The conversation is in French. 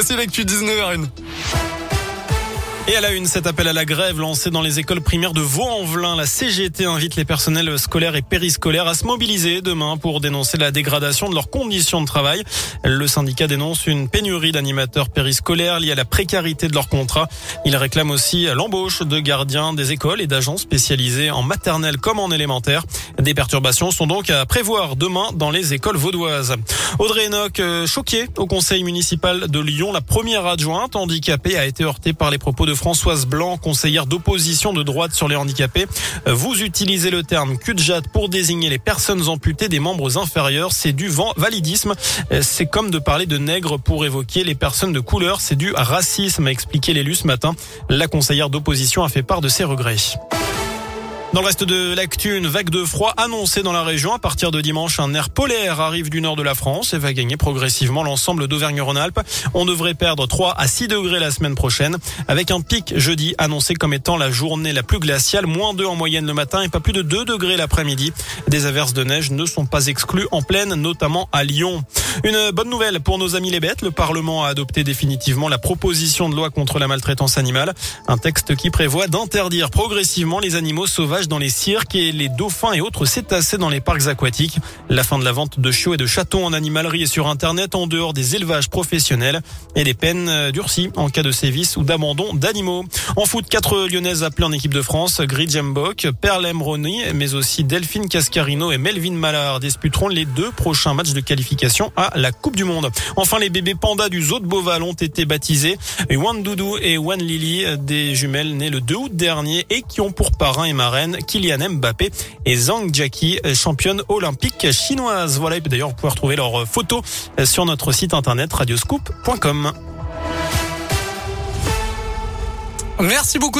C'est l'actu 19h01. Et à la une, cet appel à la grève lancé dans les écoles primaires de Vaux-en-Velin. La CGT invite les personnels scolaires et périscolaires à se mobiliser demain pour dénoncer la dégradation de leurs conditions de travail. Le syndicat dénonce une pénurie d'animateurs périscolaires liée à la précarité de leur contrat. Il réclame aussi l'embauche de gardiens des écoles et d'agents spécialisés en maternelle comme en élémentaire. Des perturbations sont donc à prévoir demain dans les écoles vaudoises. Audrey Enoch, euh, choquée au conseil municipal de Lyon, la première adjointe handicapée a été heurtée par les propos de Françoise Blanc, conseillère d'opposition de droite sur les handicapés. Vous utilisez le terme cul-de-jatte pour désigner les personnes amputées des membres inférieurs. C'est du vent validisme. C'est comme de parler de nègres pour évoquer les personnes de couleur. C'est du racisme, a expliqué l'élu ce matin. La conseillère d'opposition a fait part de ses regrets. Dans le reste de l'actu, une vague de froid annoncée dans la région. À partir de dimanche, un air polaire arrive du nord de la France et va gagner progressivement l'ensemble d'Auvergne-Rhône-Alpes. On devrait perdre 3 à 6 degrés la semaine prochaine, avec un pic jeudi annoncé comme étant la journée la plus glaciale, moins 2 en moyenne le matin et pas plus de 2 degrés l'après-midi. Des averses de neige ne sont pas exclues en pleine, notamment à Lyon. Une bonne nouvelle pour nos amis les bêtes. Le Parlement a adopté définitivement la proposition de loi contre la maltraitance animale. Un texte qui prévoit d'interdire progressivement les animaux sauvages dans les cirques et les dauphins et autres cétacés dans les parcs aquatiques. La fin de la vente de chiots et de chatons en animalerie et sur Internet en dehors des élevages professionnels et les peines euh, durcies en cas de sévices ou d'abandon d'animaux. En foot, quatre Lyonnaises appelées en équipe de France, Grid Jambok, Perlem Rony, mais aussi Delphine Cascarino et Melvin Mallard disputeront les deux prochains matchs de qualification la Coupe du Monde. Enfin, les bébés pandas du zoo de Beauval ont été baptisés. Wan Doudou et Wan Lily, des jumelles nées le 2 août dernier et qui ont pour parrain et marraine Kylian Mbappé et Zhang Jackie, championne olympique chinoise. Voilà, et d'ailleurs, vous pouvez retrouver leurs photos sur notre site internet radioscoop.com. Merci beaucoup.